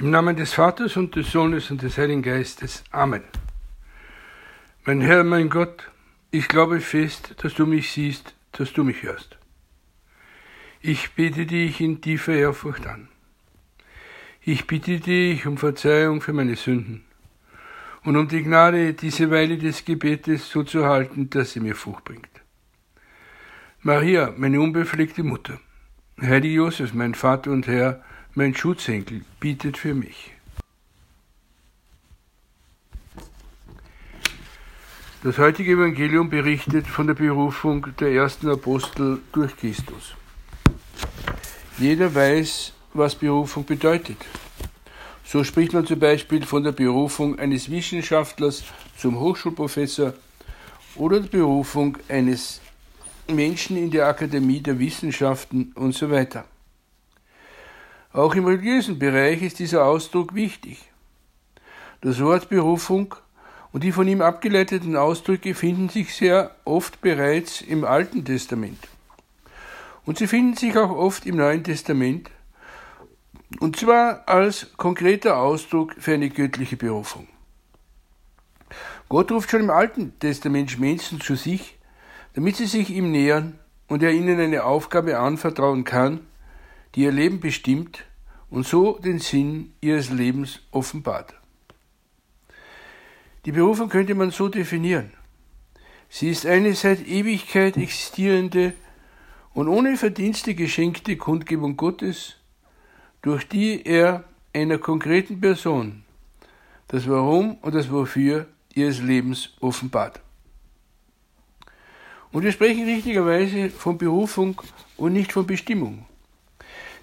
Im Namen des Vaters und des Sohnes und des Heiligen Geistes. Amen. Mein Herr, mein Gott, ich glaube fest, dass du mich siehst, dass du mich hörst. Ich bete dich in tiefer Ehrfurcht an. Ich bitte dich um Verzeihung für meine Sünden und um die Gnade, diese Weile des Gebetes so zu halten, dass sie mir Frucht bringt. Maria, meine unbefleckte Mutter, Heilige Josef, mein Vater und Herr, mein Schutzengel bietet für mich. Das heutige Evangelium berichtet von der Berufung der ersten Apostel durch Christus. Jeder weiß, was Berufung bedeutet. So spricht man zum Beispiel von der Berufung eines Wissenschaftlers zum Hochschulprofessor oder der Berufung eines Menschen in der Akademie der Wissenschaften und so weiter. Auch im religiösen Bereich ist dieser Ausdruck wichtig. Das Wort Berufung und die von ihm abgeleiteten Ausdrücke finden sich sehr oft bereits im Alten Testament. Und sie finden sich auch oft im Neuen Testament, und zwar als konkreter Ausdruck für eine göttliche Berufung. Gott ruft schon im Alten Testament Menschen zu sich, damit sie sich ihm nähern und er ihnen eine Aufgabe anvertrauen kann, die ihr Leben bestimmt und so den Sinn ihres Lebens offenbart. Die Berufung könnte man so definieren. Sie ist eine seit Ewigkeit existierende und ohne Verdienste geschenkte Kundgebung Gottes, durch die er einer konkreten Person das Warum und das Wofür ihres Lebens offenbart. Und wir sprechen richtigerweise von Berufung und nicht von Bestimmung.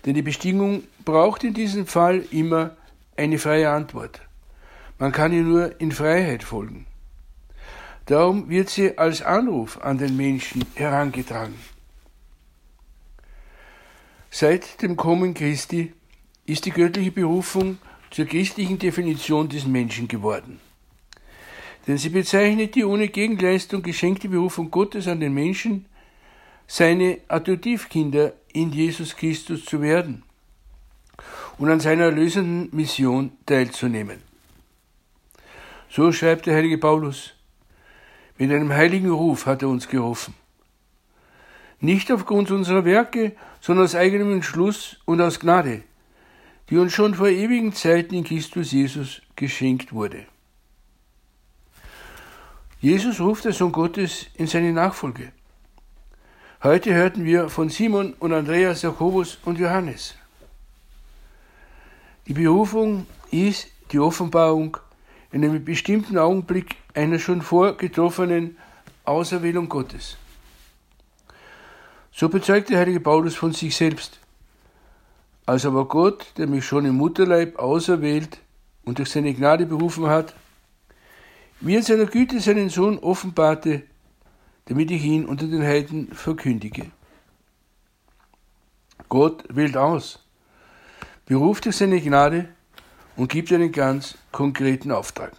Denn die Bestimmung braucht in diesem Fall immer eine freie Antwort. Man kann ihr nur in Freiheit folgen. Darum wird sie als Anruf an den Menschen herangetragen. Seit dem Kommen Christi ist die göttliche Berufung zur christlichen Definition des Menschen geworden. Denn sie bezeichnet die ohne Gegenleistung geschenkte Berufung Gottes an den Menschen, seine Adoptivkinder in Jesus Christus zu werden und an seiner erlösenden Mission teilzunehmen. So schreibt der heilige Paulus, mit einem heiligen Ruf hat er uns gerufen. Nicht aufgrund unserer Werke, sondern aus eigenem Entschluss und aus Gnade, die uns schon vor ewigen Zeiten in Christus Jesus geschenkt wurde. Jesus ruft der Sohn Gottes in seine Nachfolge. Heute hörten wir von Simon und Andreas, Jakobus und Johannes. Die Berufung ist die Offenbarung in einem bestimmten Augenblick einer schon vorgetroffenen Auserwählung Gottes. So bezeugt der heilige Paulus von sich selbst. Als aber Gott, der mich schon im Mutterleib auserwählt und durch seine Gnade berufen hat, wie in seiner Güte seinen Sohn offenbarte, damit ich ihn unter den Heiden verkündige. Gott wählt aus, beruft durch seine Gnade und gibt einen ganz konkreten Auftrag.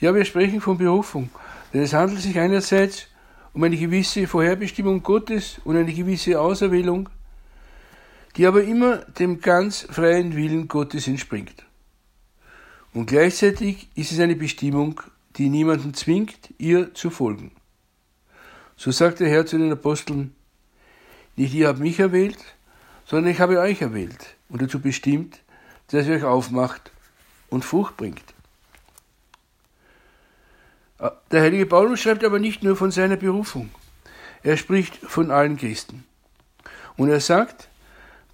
Ja, wir sprechen von Berufung, denn es handelt sich einerseits um eine gewisse Vorherbestimmung Gottes und eine gewisse Auserwählung, die aber immer dem ganz freien Willen Gottes entspringt. Und gleichzeitig ist es eine Bestimmung, die niemanden zwingt, ihr zu folgen. So sagt der Herr zu den Aposteln, nicht ihr habt mich erwählt, sondern ich habe euch erwählt und dazu bestimmt, dass ihr euch aufmacht und Frucht bringt. Der heilige Paulus schreibt aber nicht nur von seiner Berufung, er spricht von allen Christen. Und er sagt,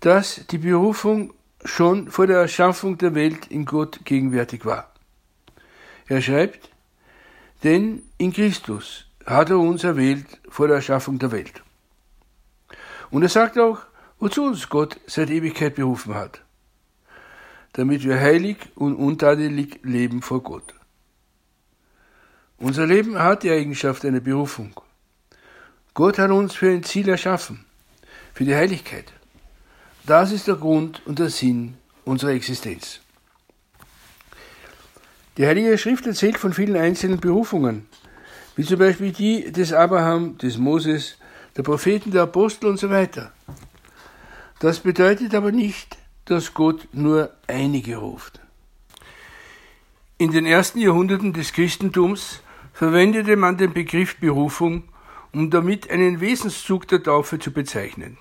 dass die Berufung schon vor der Erschaffung der Welt in Gott gegenwärtig war. Er schreibt, denn in Christus hat er uns erwählt vor der Erschaffung der Welt. Und er sagt auch, wozu uns Gott seit Ewigkeit berufen hat, damit wir heilig und untadelig leben vor Gott. Unser Leben hat die Eigenschaft einer Berufung. Gott hat uns für ein Ziel erschaffen, für die Heiligkeit. Das ist der Grund und der Sinn unserer Existenz. Die Heilige Schrift erzählt von vielen einzelnen Berufungen, wie zum Beispiel die des Abraham, des Moses, der Propheten, der Apostel und so weiter. Das bedeutet aber nicht, dass Gott nur einige ruft. In den ersten Jahrhunderten des Christentums verwendete man den Begriff Berufung, um damit einen Wesenszug der Taufe zu bezeichnen.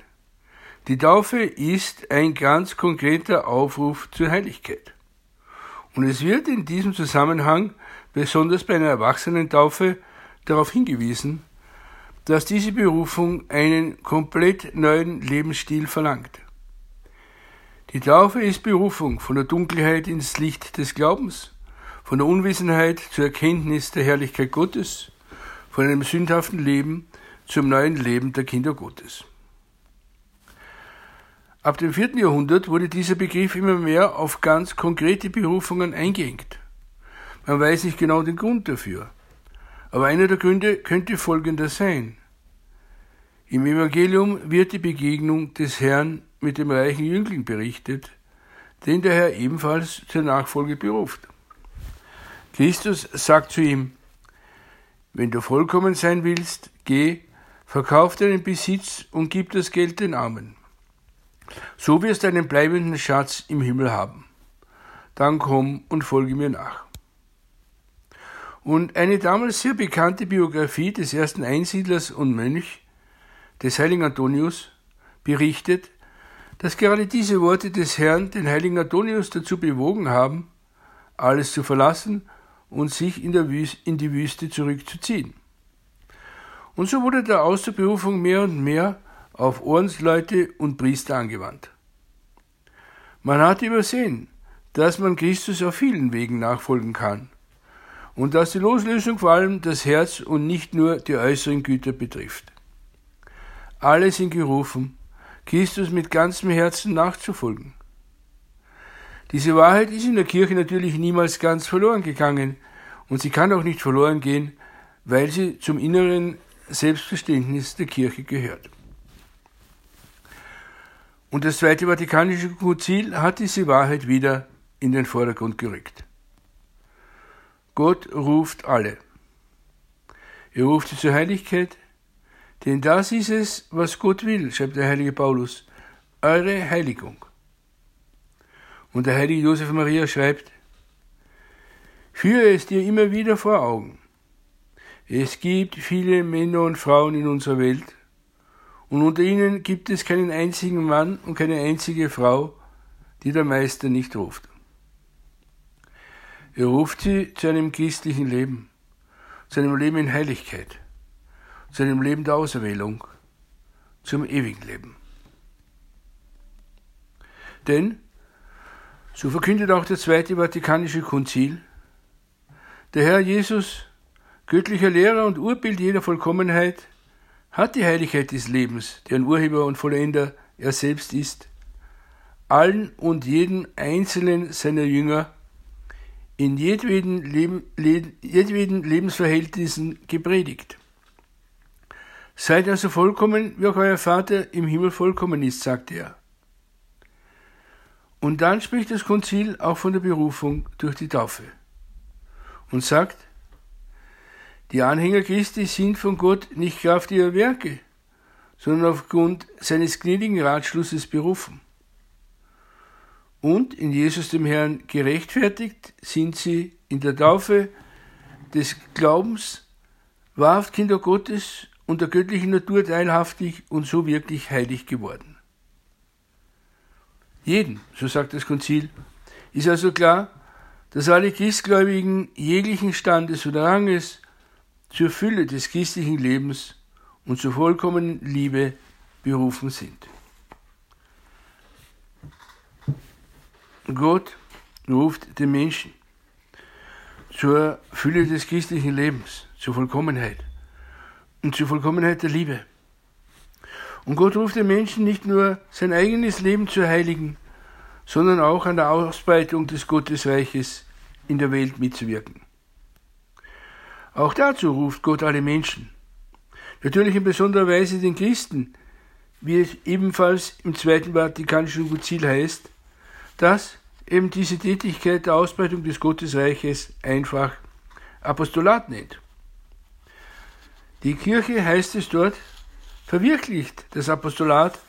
Die Taufe ist ein ganz konkreter Aufruf zur Heiligkeit. Und es wird in diesem Zusammenhang, besonders bei einer Erwachsenentaufe, darauf hingewiesen, dass diese Berufung einen komplett neuen Lebensstil verlangt. Die Taufe ist Berufung von der Dunkelheit ins Licht des Glaubens, von der Unwissenheit zur Erkenntnis der Herrlichkeit Gottes, von einem sündhaften Leben zum neuen Leben der Kinder Gottes. Ab dem vierten Jahrhundert wurde dieser Begriff immer mehr auf ganz konkrete Berufungen eingeengt. Man weiß nicht genau den Grund dafür, aber einer der Gründe könnte folgender sein. Im Evangelium wird die Begegnung des Herrn mit dem reichen Jüngling berichtet, den der Herr ebenfalls zur Nachfolge beruft. Christus sagt zu ihm, wenn du vollkommen sein willst, geh, verkauf deinen Besitz und gib das Geld den Armen. So wirst du einen bleibenden Schatz im Himmel haben. Dann komm und folge mir nach. Und eine damals sehr bekannte Biografie des ersten Einsiedlers und Mönch, des heiligen Antonius, berichtet, dass gerade diese Worte des Herrn den heiligen Antonius dazu bewogen haben, alles zu verlassen und sich in, in die Wüste zurückzuziehen. Und so wurde der Berufung mehr und mehr auf Ordensleute und Priester angewandt. Man hat übersehen, dass man Christus auf vielen Wegen nachfolgen kann und dass die Loslösung vor allem das Herz und nicht nur die äußeren Güter betrifft. Alle sind gerufen, Christus mit ganzem Herzen nachzufolgen. Diese Wahrheit ist in der Kirche natürlich niemals ganz verloren gegangen und sie kann auch nicht verloren gehen, weil sie zum inneren Selbstverständnis der Kirche gehört. Und das Zweite Vatikanische Konzil hat diese Wahrheit wieder in den Vordergrund gerückt. Gott ruft alle. Er ruft sie zur Heiligkeit, denn das ist es, was Gott will, schreibt der heilige Paulus, eure Heiligung. Und der heilige Josef Maria schreibt, führe es dir immer wieder vor Augen. Es gibt viele Männer und Frauen in unserer Welt, und unter ihnen gibt es keinen einzigen Mann und keine einzige Frau, die der Meister nicht ruft. Er ruft sie zu einem christlichen Leben, zu einem Leben in Heiligkeit, zu einem Leben der Auserwählung, zum ewigen Leben. Denn so verkündet auch der Zweite Vatikanische Konzil, der Herr Jesus, göttlicher Lehrer und Urbild jeder Vollkommenheit, hat die Heiligkeit des Lebens, deren Urheber und Vollender er selbst ist, allen und jeden einzelnen seiner Jünger in jedweden, Leben, jedweden Lebensverhältnissen gepredigt. Seid also vollkommen, wie auch euer Vater im Himmel vollkommen ist, sagte er. Und dann spricht das Konzil auch von der Berufung durch die Taufe und sagt, die Anhänger Christi sind von Gott nicht Kraft ihrer Werke, sondern aufgrund seines gnädigen Ratschlusses berufen. Und in Jesus dem Herrn gerechtfertigt sind sie in der Taufe des Glaubens wahrhaft Kinder Gottes und der göttlichen Natur teilhaftig und so wirklich heilig geworden jeden, so sagt das Konzil, ist also klar, dass alle Christgläubigen jeglichen Standes oder Ranges zur Fülle des christlichen Lebens und zur vollkommenen Liebe berufen sind. Gott ruft den Menschen zur Fülle des christlichen Lebens, zur Vollkommenheit und zur Vollkommenheit der Liebe. Und Gott ruft den Menschen nicht nur sein eigenes Leben zu heiligen, sondern auch an der Ausbreitung des Gottesreiches in der Welt mitzuwirken. Auch dazu ruft Gott alle Menschen. Natürlich in besonderer Weise den Christen, wie es ebenfalls im Zweiten Vatikanischen Konzil heißt, dass eben diese Tätigkeit der Ausbreitung des Gottesreiches einfach Apostolat nennt. Die Kirche heißt es dort, verwirklicht das Apostolat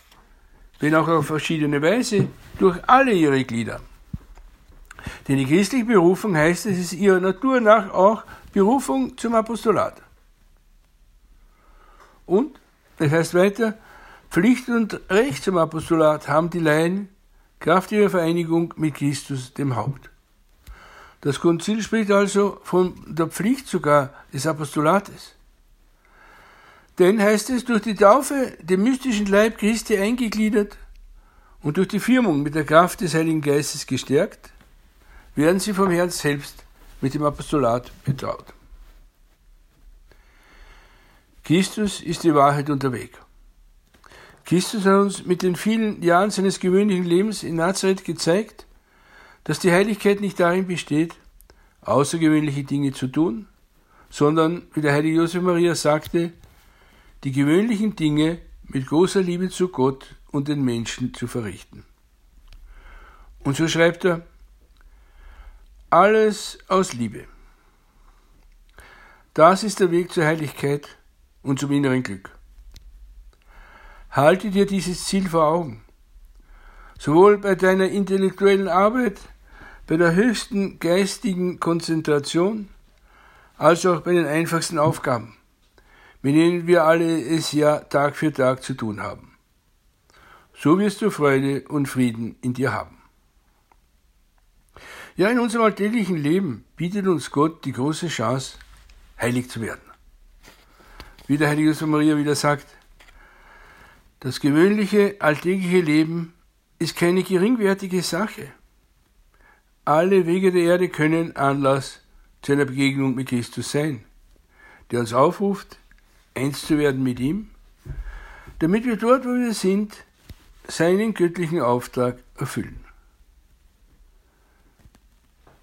wenn auch auf verschiedene Weise, durch alle ihre Glieder. Denn die christliche Berufung heißt, es ist ihrer Natur nach auch Berufung zum Apostolat. Und, das heißt weiter, Pflicht und Recht zum Apostolat haben die Laien Kraft ihrer Vereinigung mit Christus, dem Haupt. Das Konzil spricht also von der Pflicht sogar des Apostolates. Denn heißt es, durch die Taufe dem mystischen Leib Christi eingegliedert und durch die Firmung mit der Kraft des Heiligen Geistes gestärkt, werden sie vom Herrn selbst mit dem Apostolat betraut. Christus ist die Wahrheit Weg. Christus hat uns mit den vielen Jahren seines gewöhnlichen Lebens in Nazareth gezeigt, dass die Heiligkeit nicht darin besteht, außergewöhnliche Dinge zu tun, sondern, wie der heilige Josef Maria sagte, die gewöhnlichen Dinge mit großer Liebe zu Gott und den Menschen zu verrichten. Und so schreibt er, alles aus Liebe. Das ist der Weg zur Heiligkeit und zum inneren Glück. Halte dir dieses Ziel vor Augen. Sowohl bei deiner intellektuellen Arbeit, bei der höchsten geistigen Konzentration, als auch bei den einfachsten Aufgaben, mit denen wir alle es ja Tag für Tag zu tun haben. So wirst du Freude und Frieden in dir haben. Ja, in unserem alltäglichen Leben bietet uns Gott die große Chance, heilig zu werden. Wie der heilige Josef Maria wieder sagt, das gewöhnliche alltägliche Leben ist keine geringwertige Sache. Alle Wege der Erde können Anlass zu einer Begegnung mit Christus sein, der uns aufruft, eins zu werden mit ihm, damit wir dort, wo wir sind, seinen göttlichen Auftrag erfüllen.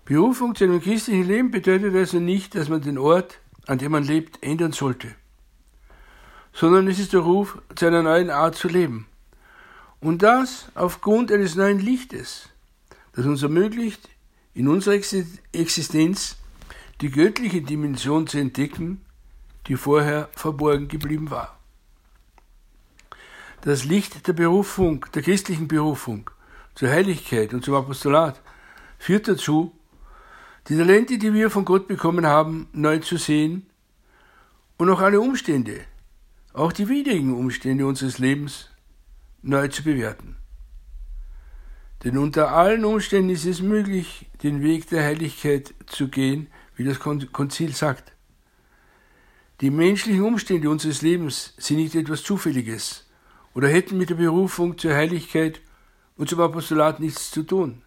Berufung zu einem christlichen Leben bedeutet also nicht, dass man den Ort, an dem man lebt, ändern sollte, sondern es ist der Ruf zu einer neuen Art zu leben. Und das aufgrund eines neuen Lichtes, das uns ermöglicht, in unserer Existenz die göttliche Dimension zu entdecken, die vorher verborgen geblieben war. Das Licht der Berufung, der christlichen Berufung zur Heiligkeit und zum Apostolat führt dazu, die Talente, die wir von Gott bekommen haben, neu zu sehen und auch alle Umstände, auch die widrigen Umstände unseres Lebens neu zu bewerten. Denn unter allen Umständen ist es möglich, den Weg der Heiligkeit zu gehen, wie das Konzil sagt. Die menschlichen Umstände unseres Lebens sind nicht etwas Zufälliges oder hätten mit der Berufung zur Heiligkeit und zum Apostolat nichts zu tun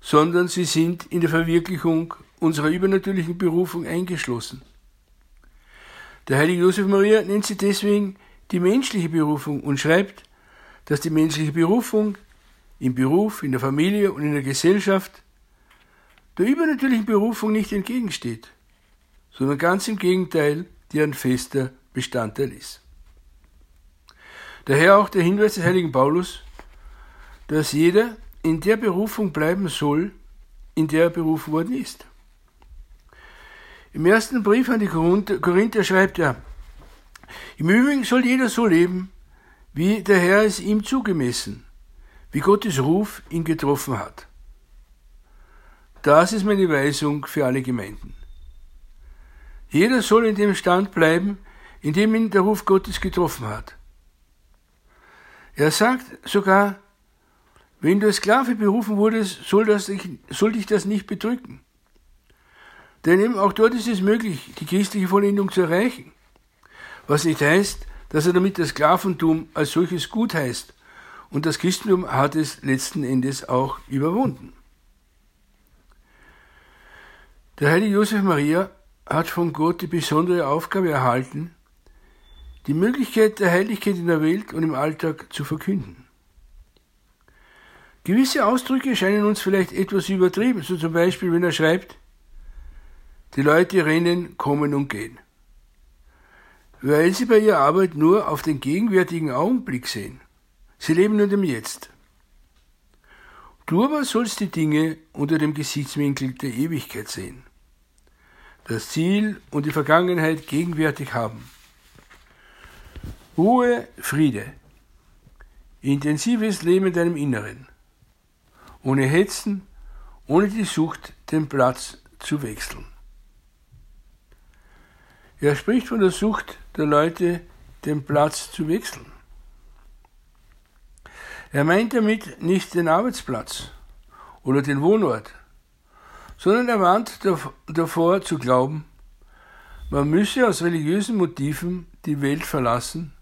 sondern sie sind in der Verwirklichung unserer übernatürlichen Berufung eingeschlossen. Der heilige Josef Maria nennt sie deswegen die menschliche Berufung und schreibt, dass die menschliche Berufung im Beruf, in der Familie und in der Gesellschaft der übernatürlichen Berufung nicht entgegensteht, sondern ganz im Gegenteil deren fester Bestandteil ist. Daher auch der Hinweis des heiligen Paulus, dass jeder in der Berufung bleiben soll, in der er berufen worden ist. Im ersten Brief an die Korinther schreibt er, im Übrigen soll jeder so leben, wie der Herr es ihm zugemessen, wie Gottes Ruf ihn getroffen hat. Das ist meine Weisung für alle Gemeinden. Jeder soll in dem Stand bleiben, in dem ihn der Ruf Gottes getroffen hat. Er sagt sogar, wenn du als Sklave berufen wurdest, soll, das, soll dich das nicht bedrücken. Denn eben auch dort ist es möglich, die christliche Vollendung zu erreichen. Was nicht heißt, dass er damit das Sklaventum als solches gut heißt. Und das Christentum hat es letzten Endes auch überwunden. Der heilige Josef Maria hat von Gott die besondere Aufgabe erhalten, die Möglichkeit der Heiligkeit in der Welt und im Alltag zu verkünden. Gewisse Ausdrücke scheinen uns vielleicht etwas übertrieben, so zum Beispiel, wenn er schreibt, die Leute rennen, kommen und gehen, weil sie bei ihrer Arbeit nur auf den gegenwärtigen Augenblick sehen. Sie leben nur dem Jetzt. Du aber sollst die Dinge unter dem Gesichtswinkel der Ewigkeit sehen, das Ziel und die Vergangenheit gegenwärtig haben. Ruhe, Friede intensives Leben in deinem Inneren, ohne Hetzen, ohne die Sucht, den Platz zu wechseln. Er spricht von der Sucht der Leute, den Platz zu wechseln. Er meint damit nicht den Arbeitsplatz oder den Wohnort, sondern er warnt davor zu glauben, man müsse aus religiösen Motiven die Welt verlassen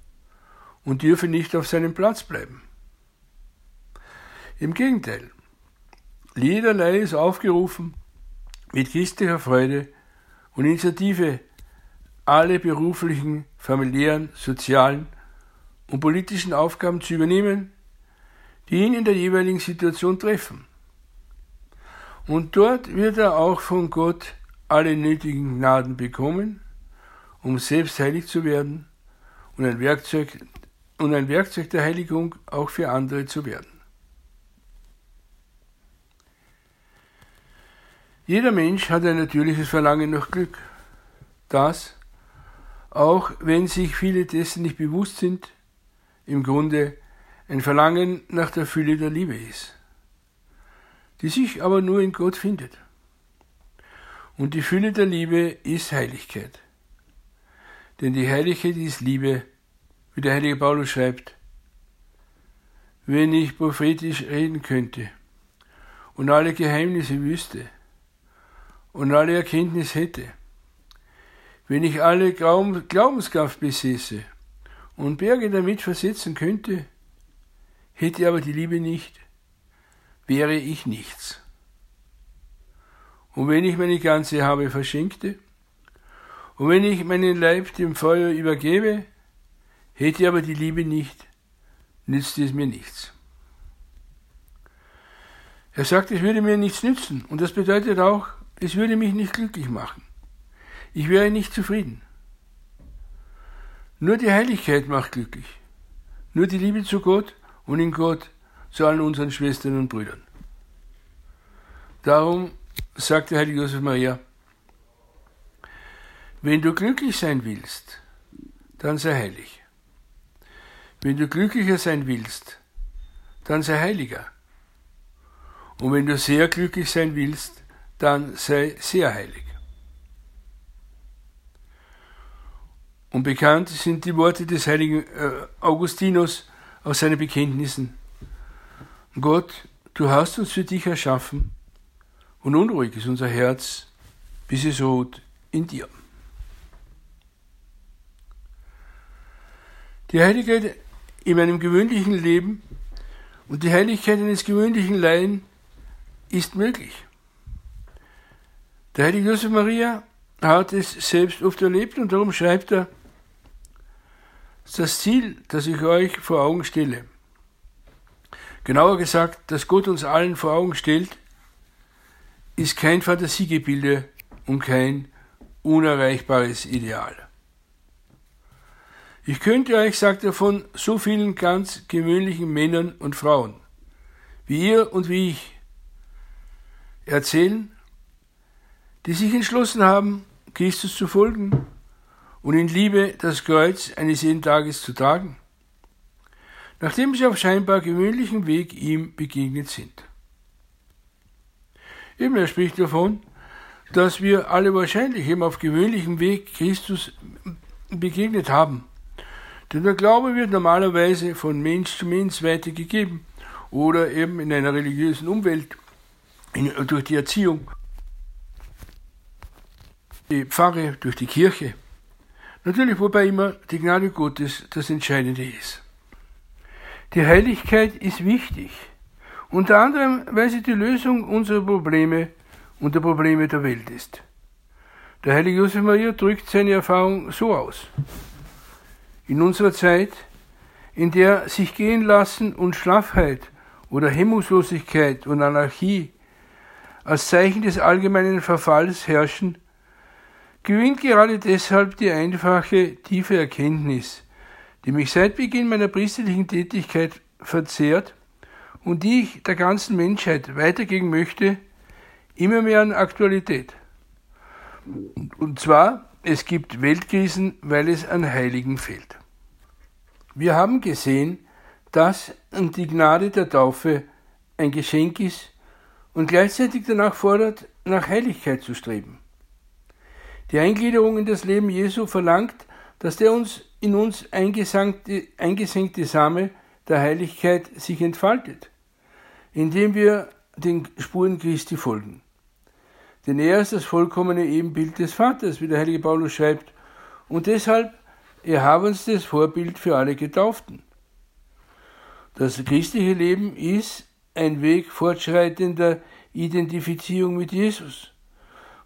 und dürfe nicht auf seinem Platz bleiben. Im Gegenteil, jederlei ist aufgerufen, mit christlicher Freude und Initiative alle beruflichen, familiären, sozialen und politischen Aufgaben zu übernehmen, die ihn in der jeweiligen Situation treffen. Und dort wird er auch von Gott alle nötigen Gnaden bekommen, um selbst heilig zu werden und ein Werkzeug, und ein Werkzeug der Heiligung auch für andere zu werden. Jeder Mensch hat ein natürliches Verlangen nach Glück. Das, auch wenn sich viele dessen nicht bewusst sind, im Grunde ein Verlangen nach der Fülle der Liebe ist, die sich aber nur in Gott findet. Und die Fülle der Liebe ist Heiligkeit. Denn die Heiligkeit ist Liebe, wie der heilige Paulus schreibt. Wenn ich prophetisch reden könnte und alle Geheimnisse wüsste und alle Erkenntnis hätte, wenn ich alle Glaubenskraft besäße und Berge damit versetzen könnte, hätte aber die Liebe nicht, wäre ich nichts. Und wenn ich meine ganze Habe verschenkte, und wenn ich meinen Leib dem Feuer übergebe, hätte aber die Liebe nicht, nützte es mir nichts. Er sagt, es würde mir nichts nützen. Und das bedeutet auch, es würde mich nicht glücklich machen. Ich wäre nicht zufrieden. Nur die Heiligkeit macht glücklich. Nur die Liebe zu Gott und in Gott zu allen unseren Schwestern und Brüdern. Darum sagt der heilige Josef Maria, wenn du glücklich sein willst, dann sei heilig. Wenn du glücklicher sein willst, dann sei heiliger. Und wenn du sehr glücklich sein willst, dann sei sehr heilig. Und bekannt sind die Worte des heiligen äh, Augustinus aus seinen Bekenntnissen. Gott, du hast uns für dich erschaffen und unruhig ist unser Herz, bis es ruht in dir. Die Heiligkeit in meinem gewöhnlichen Leben und die Heiligkeit eines gewöhnlichen Laien ist möglich. Der heilige Josef Maria hat es selbst oft erlebt und darum schreibt er, das Ziel, das ich euch vor Augen stelle, genauer gesagt, das Gott uns allen vor Augen stellt, ist kein Fantasiegebilde und kein unerreichbares Ideal. Ich könnte euch, sagt er, von so vielen ganz gewöhnlichen Männern und Frauen, wie ihr und wie ich, erzählen, die sich entschlossen haben, Christus zu folgen und in Liebe das Kreuz eines jeden Tages zu tragen, nachdem sie auf scheinbar gewöhnlichem Weg ihm begegnet sind. Eben er spricht davon, dass wir alle wahrscheinlich eben auf gewöhnlichem Weg Christus begegnet haben denn der Glaube wird normalerweise von Mensch zu Mensch weitergegeben oder eben in einer religiösen Umwelt in, durch die Erziehung, die Pfarre, durch die Kirche. Natürlich, wobei immer die Gnade Gottes das Entscheidende ist. Die Heiligkeit ist wichtig, unter anderem, weil sie die Lösung unserer Probleme und der Probleme der Welt ist. Der heilige Josef Maria drückt seine Erfahrung so aus. In unserer Zeit, in der sich gehen lassen und Schlaffheit oder Hemmungslosigkeit und Anarchie als Zeichen des allgemeinen Verfalls herrschen, gewinnt gerade deshalb die einfache, tiefe Erkenntnis, die mich seit Beginn meiner priesterlichen Tätigkeit verzehrt und die ich der ganzen Menschheit weitergeben möchte, immer mehr an Aktualität. Und zwar es gibt Weltkrisen, weil es an Heiligen fehlt. Wir haben gesehen, dass die Gnade der Taufe ein Geschenk ist und gleichzeitig danach fordert, nach Heiligkeit zu streben. Die Eingliederung in das Leben Jesu verlangt, dass der uns in uns eingesenkte, Same der Heiligkeit sich entfaltet, indem wir den Spuren Christi folgen. Denn er ist das vollkommene Ebenbild des Vaters, wie der heilige Paulus schreibt, und deshalb erhabenstes Vorbild für alle Getauften. Das christliche Leben ist ein Weg fortschreitender Identifizierung mit Jesus,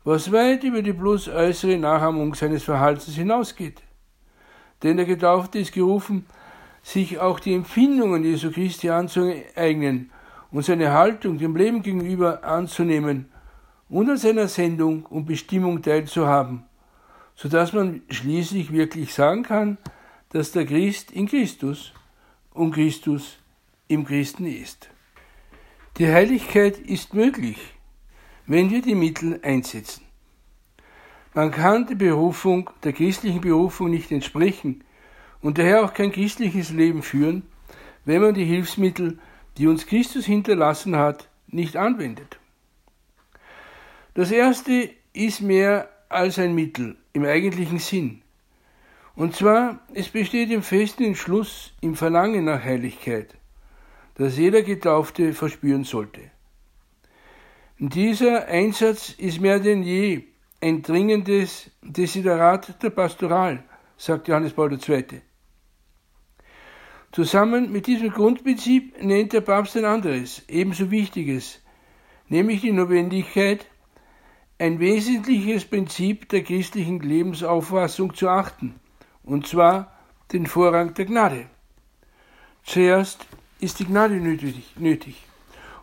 was weit über die bloß äußere Nachahmung seines Verhaltens hinausgeht. Denn der Getaufte ist gerufen, sich auch die Empfindungen Jesu Christi anzueignen und seine Haltung dem Leben gegenüber anzunehmen und an seiner Sendung und Bestimmung teilzuhaben, so dass man schließlich wirklich sagen kann, dass der Christ in Christus und Christus im Christen ist. Die Heiligkeit ist möglich, wenn wir die Mittel einsetzen. Man kann der Berufung, der christlichen Berufung nicht entsprechen und daher auch kein christliches Leben führen, wenn man die Hilfsmittel, die uns Christus hinterlassen hat, nicht anwendet. Das erste ist mehr als ein Mittel im eigentlichen Sinn. Und zwar, es besteht im festen Entschluss, im Verlangen nach Heiligkeit, das jeder Getaufte verspüren sollte. Dieser Einsatz ist mehr denn je ein dringendes Desiderat der Pastoral, sagt Johannes Paul II. Zusammen mit diesem Grundprinzip nennt der Papst ein anderes, ebenso wichtiges, nämlich die Notwendigkeit, ein wesentliches Prinzip der christlichen Lebensauffassung zu achten, und zwar den Vorrang der Gnade. Zuerst ist die Gnade nötig, nötig.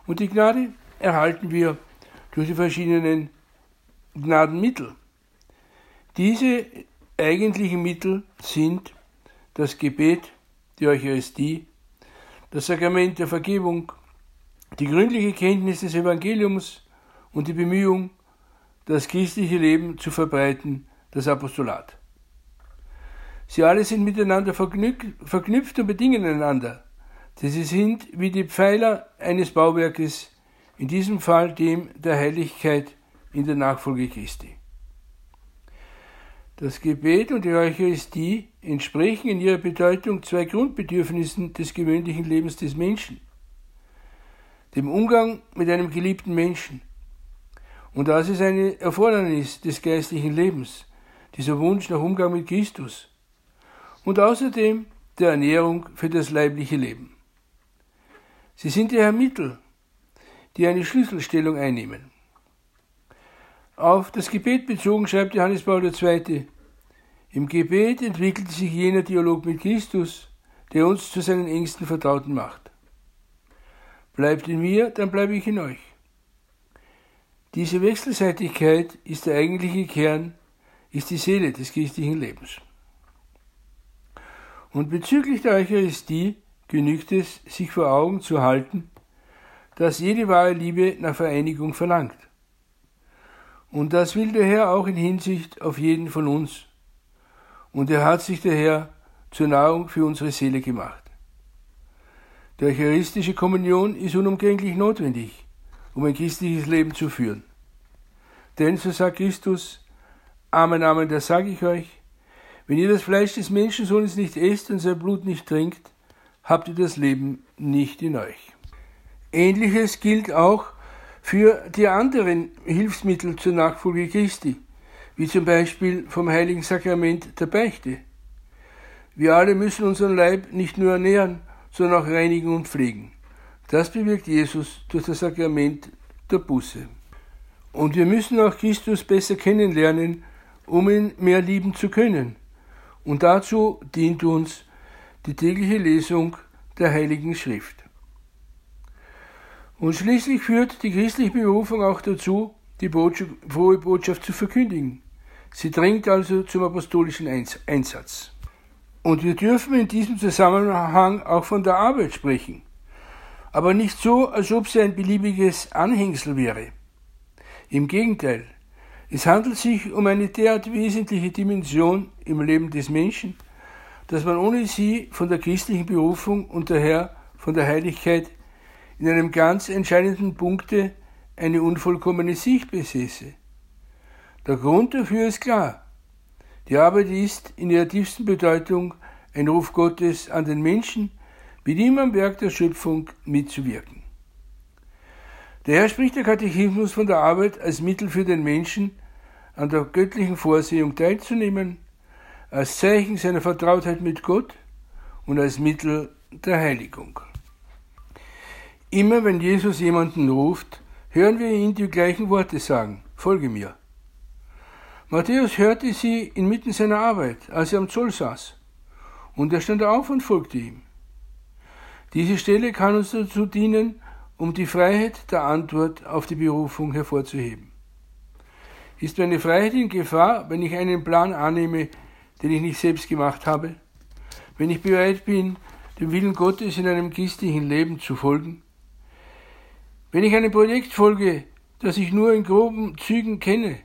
Und die Gnade erhalten wir durch die verschiedenen Gnadenmittel. Diese eigentlichen Mittel sind das Gebet, die Eucharistie, das Sakrament der Vergebung, die gründliche Kenntnis des Evangeliums und die Bemühung, das christliche Leben zu verbreiten, das Apostolat. Sie alle sind miteinander verknüpft und bedingen einander, denn sie sind wie die Pfeiler eines Bauwerkes, in diesem Fall dem der Heiligkeit in der Nachfolge Christi. Das Gebet und die Eucharistie entsprechen in ihrer Bedeutung zwei Grundbedürfnissen des gewöhnlichen Lebens des Menschen. Dem Umgang mit einem geliebten Menschen und das ist eine Erfordernis des geistlichen Lebens, dieser Wunsch nach Umgang mit Christus. Und außerdem der Ernährung für das leibliche Leben. Sie sind daher Mittel, die eine Schlüsselstellung einnehmen. Auf das Gebet bezogen schreibt Johannes Paul II. Im Gebet entwickelt sich jener Dialog mit Christus, der uns zu seinen engsten Vertrauten macht. Bleibt in mir, dann bleibe ich in euch. Diese Wechselseitigkeit ist der eigentliche Kern, ist die Seele des christlichen Lebens. Und bezüglich der Eucharistie genügt es, sich vor Augen zu halten, dass jede wahre Liebe nach Vereinigung verlangt. Und das will der Herr auch in Hinsicht auf jeden von uns. Und er hat sich daher zur Nahrung für unsere Seele gemacht. Die Eucharistische Kommunion ist unumgänglich notwendig um ein christliches Leben zu führen. Denn, so sagt Christus, Amen, Amen, das sage ich euch, wenn ihr das Fleisch des Menschensohnes nicht esst und sein Blut nicht trinkt, habt ihr das Leben nicht in euch. Ähnliches gilt auch für die anderen Hilfsmittel zur Nachfolge Christi, wie zum Beispiel vom heiligen Sakrament der Beichte. Wir alle müssen unseren Leib nicht nur ernähren, sondern auch reinigen und pflegen. Das bewirkt Jesus durch das Sakrament der Buße. Und wir müssen auch Christus besser kennenlernen, um ihn mehr lieben zu können. Und dazu dient uns die tägliche Lesung der Heiligen Schrift. Und schließlich führt die christliche Berufung auch dazu, die Botschaft, frohe Botschaft zu verkündigen. Sie drängt also zum apostolischen Einsatz. Und wir dürfen in diesem Zusammenhang auch von der Arbeit sprechen aber nicht so, als ob sie ein beliebiges Anhängsel wäre. Im Gegenteil, es handelt sich um eine derart wesentliche Dimension im Leben des Menschen, dass man ohne sie von der christlichen Berufung und daher von der Heiligkeit in einem ganz entscheidenden Punkte eine unvollkommene Sicht besäße. Der Grund dafür ist klar. Die Arbeit ist in ihrer tiefsten Bedeutung ein Ruf Gottes an den Menschen, mit ihm am Werk der Schöpfung mitzuwirken. Daher spricht der Katechismus von der Arbeit als Mittel für den Menschen, an der göttlichen Vorsehung teilzunehmen, als Zeichen seiner Vertrautheit mit Gott und als Mittel der Heiligung. Immer wenn Jesus jemanden ruft, hören wir ihn die gleichen Worte sagen, folge mir. Matthäus hörte sie inmitten seiner Arbeit, als er am Zoll saß, und er stand auf und folgte ihm. Diese Stelle kann uns dazu dienen, um die Freiheit der Antwort auf die Berufung hervorzuheben. Ist meine Freiheit in Gefahr, wenn ich einen Plan annehme, den ich nicht selbst gemacht habe? Wenn ich bereit bin, dem Willen Gottes in einem christlichen Leben zu folgen? Wenn ich einem Projekt folge, das ich nur in groben Zügen kenne?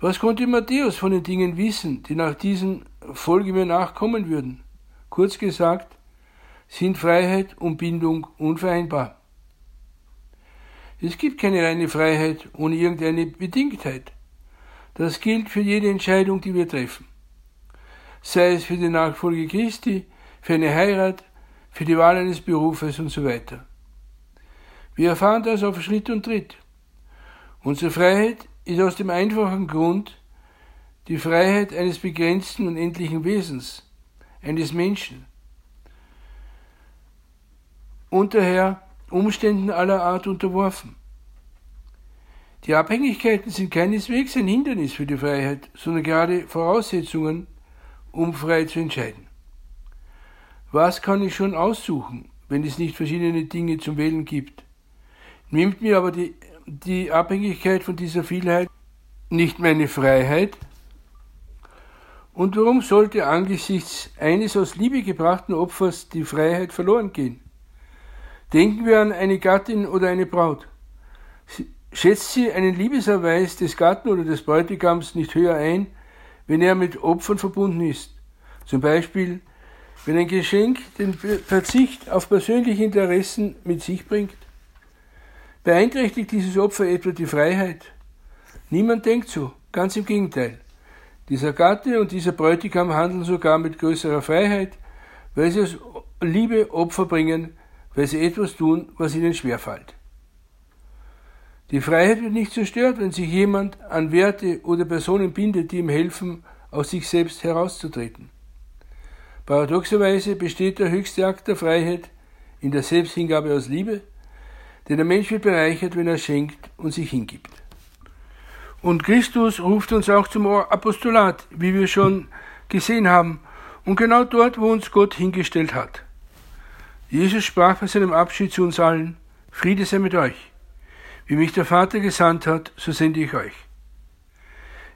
Was konnte Matthäus von den Dingen wissen, die nach diesen Folge mir nachkommen würden? Kurz gesagt, sind Freiheit und Bindung unvereinbar. Es gibt keine reine Freiheit ohne irgendeine Bedingtheit. Das gilt für jede Entscheidung, die wir treffen. Sei es für die Nachfolge Christi, für eine Heirat, für die Wahl eines Berufes und so weiter. Wir erfahren das auf Schritt und Tritt. Unsere Freiheit ist aus dem einfachen Grund die Freiheit eines begrenzten und endlichen Wesens, eines Menschen. Und daher Umständen aller Art unterworfen. Die Abhängigkeiten sind keineswegs ein Hindernis für die Freiheit, sondern gerade Voraussetzungen, um frei zu entscheiden. Was kann ich schon aussuchen, wenn es nicht verschiedene Dinge zum Wählen gibt? Nimmt mir aber die, die Abhängigkeit von dieser Vielheit nicht meine Freiheit? Und warum sollte angesichts eines aus Liebe gebrachten Opfers die Freiheit verloren gehen? Denken wir an eine Gattin oder eine Braut. Schätzt sie einen Liebeserweis des Gatten oder des Bräutigams nicht höher ein, wenn er mit Opfern verbunden ist? Zum Beispiel, wenn ein Geschenk den Verzicht auf persönliche Interessen mit sich bringt? Beeinträchtigt dieses Opfer etwa die Freiheit? Niemand denkt so, ganz im Gegenteil. Dieser Gatte und dieser Bräutigam handeln sogar mit größerer Freiheit, weil sie aus Liebe Opfer bringen, weil sie etwas tun, was ihnen schwerfällt. Die Freiheit wird nicht zerstört, wenn sich jemand an Werte oder Personen bindet, die ihm helfen, aus sich selbst herauszutreten. Paradoxerweise besteht der höchste Akt der Freiheit in der Selbsthingabe aus Liebe, denn der Mensch wird bereichert, wenn er schenkt und sich hingibt. Und Christus ruft uns auch zum Apostolat, wie wir schon gesehen haben, und genau dort, wo uns Gott hingestellt hat. Jesus sprach bei seinem Abschied zu uns allen, Friede sei mit euch. Wie mich der Vater gesandt hat, so sende ich euch.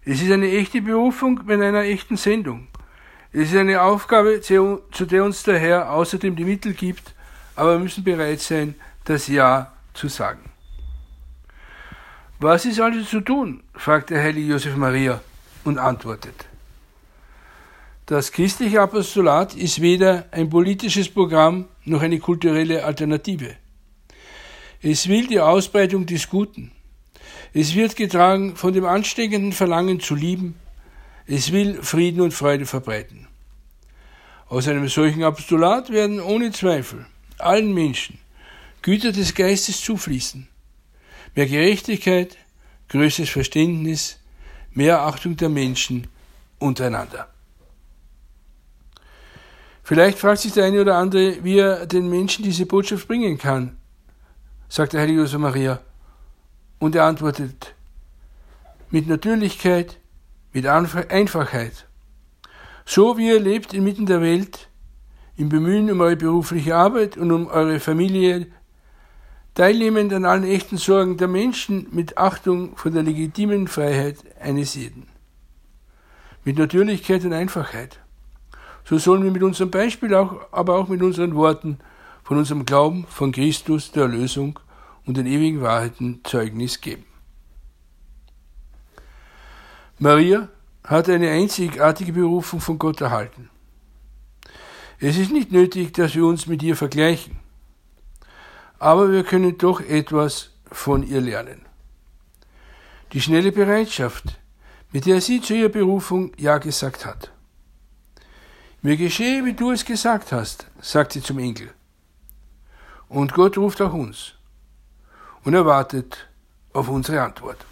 Es ist eine echte Berufung mit einer echten Sendung. Es ist eine Aufgabe, zu der uns der Herr außerdem die Mittel gibt, aber wir müssen bereit sein, das Ja zu sagen. Was ist also zu tun? fragt der heilige Josef Maria und antwortet. Das christliche Apostolat ist weder ein politisches Programm noch eine kulturelle Alternative. Es will die Ausbreitung des Guten. Es wird getragen von dem ansteckenden Verlangen zu lieben. Es will Frieden und Freude verbreiten. Aus einem solchen Apostolat werden ohne Zweifel allen Menschen Güter des Geistes zufließen. Mehr Gerechtigkeit, größeres Verständnis, mehr Achtung der Menschen untereinander. Vielleicht fragt sich der eine oder andere, wie er den Menschen diese Botschaft bringen kann, sagt der heilige Josef Maria. Und er antwortet, mit Natürlichkeit, mit Einfachheit. So wie ihr lebt inmitten der Welt, im Bemühen um eure berufliche Arbeit und um eure Familie, teilnehmend an allen echten Sorgen der Menschen mit Achtung vor der legitimen Freiheit eines jeden. Mit Natürlichkeit und Einfachheit so sollen wir mit unserem Beispiel auch, aber auch mit unseren Worten von unserem Glauben, von Christus, der Erlösung und den ewigen Wahrheiten Zeugnis geben. Maria hat eine einzigartige Berufung von Gott erhalten. Es ist nicht nötig, dass wir uns mit ihr vergleichen. Aber wir können doch etwas von ihr lernen. Die schnelle Bereitschaft, mit der sie zu ihrer Berufung Ja gesagt hat. Mir geschehe, wie du es gesagt hast, sagt sie zum Engel. Und Gott ruft auch uns und erwartet auf unsere Antwort.